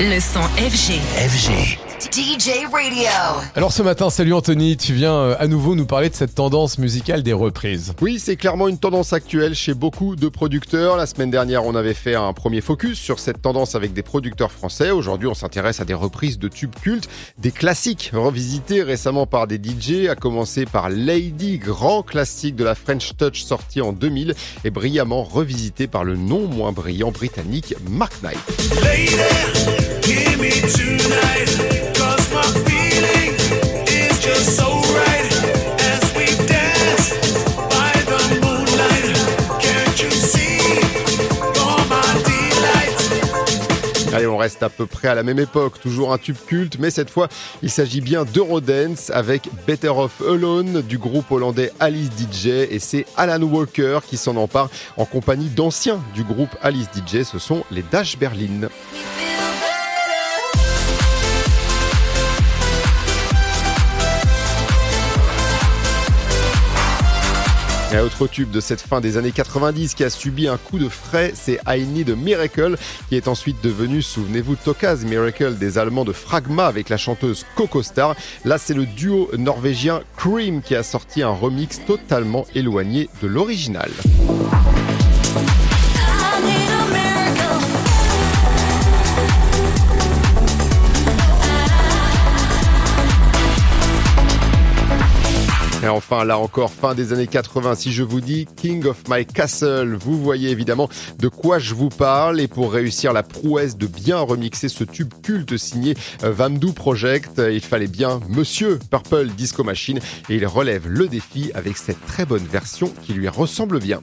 Le son FG. FG. DJ Radio. Alors ce matin, salut Anthony, tu viens euh, à nouveau nous parler de cette tendance musicale des reprises. Oui, c'est clairement une tendance actuelle chez beaucoup de producteurs. La semaine dernière, on avait fait un premier focus sur cette tendance avec des producteurs français. Aujourd'hui, on s'intéresse à des reprises de tubes cultes, des classiques revisités récemment par des DJ, à commencer par Lady, grand classique de la French Touch sorti en 2000 et brillamment revisité par le non moins brillant britannique Mark Knight. Lady, give me tonight, Allez, on reste à peu près à la même époque, toujours un tube culte, mais cette fois, il s'agit bien d'Eurodance avec Better Off Alone du groupe hollandais Alice DJ et c'est Alan Walker qui s'en empare en compagnie d'anciens du groupe Alice DJ, ce sont les Dash Berlin. Et un autre tube de cette fin des années 90 qui a subi un coup de frais, c'est I Need a Miracle, qui est ensuite devenu, souvenez-vous, Tokaz Miracle des Allemands de Fragma avec la chanteuse Coco Star. Là, c'est le duo norvégien Cream qui a sorti un remix totalement éloigné de l'original. Et enfin, là encore, fin des années 80, si je vous dis King of My Castle, vous voyez évidemment de quoi je vous parle. Et pour réussir la prouesse de bien remixer ce tube culte signé euh, Vamdoo Project, euh, il fallait bien Monsieur Purple Disco Machine. Et il relève le défi avec cette très bonne version qui lui ressemble bien.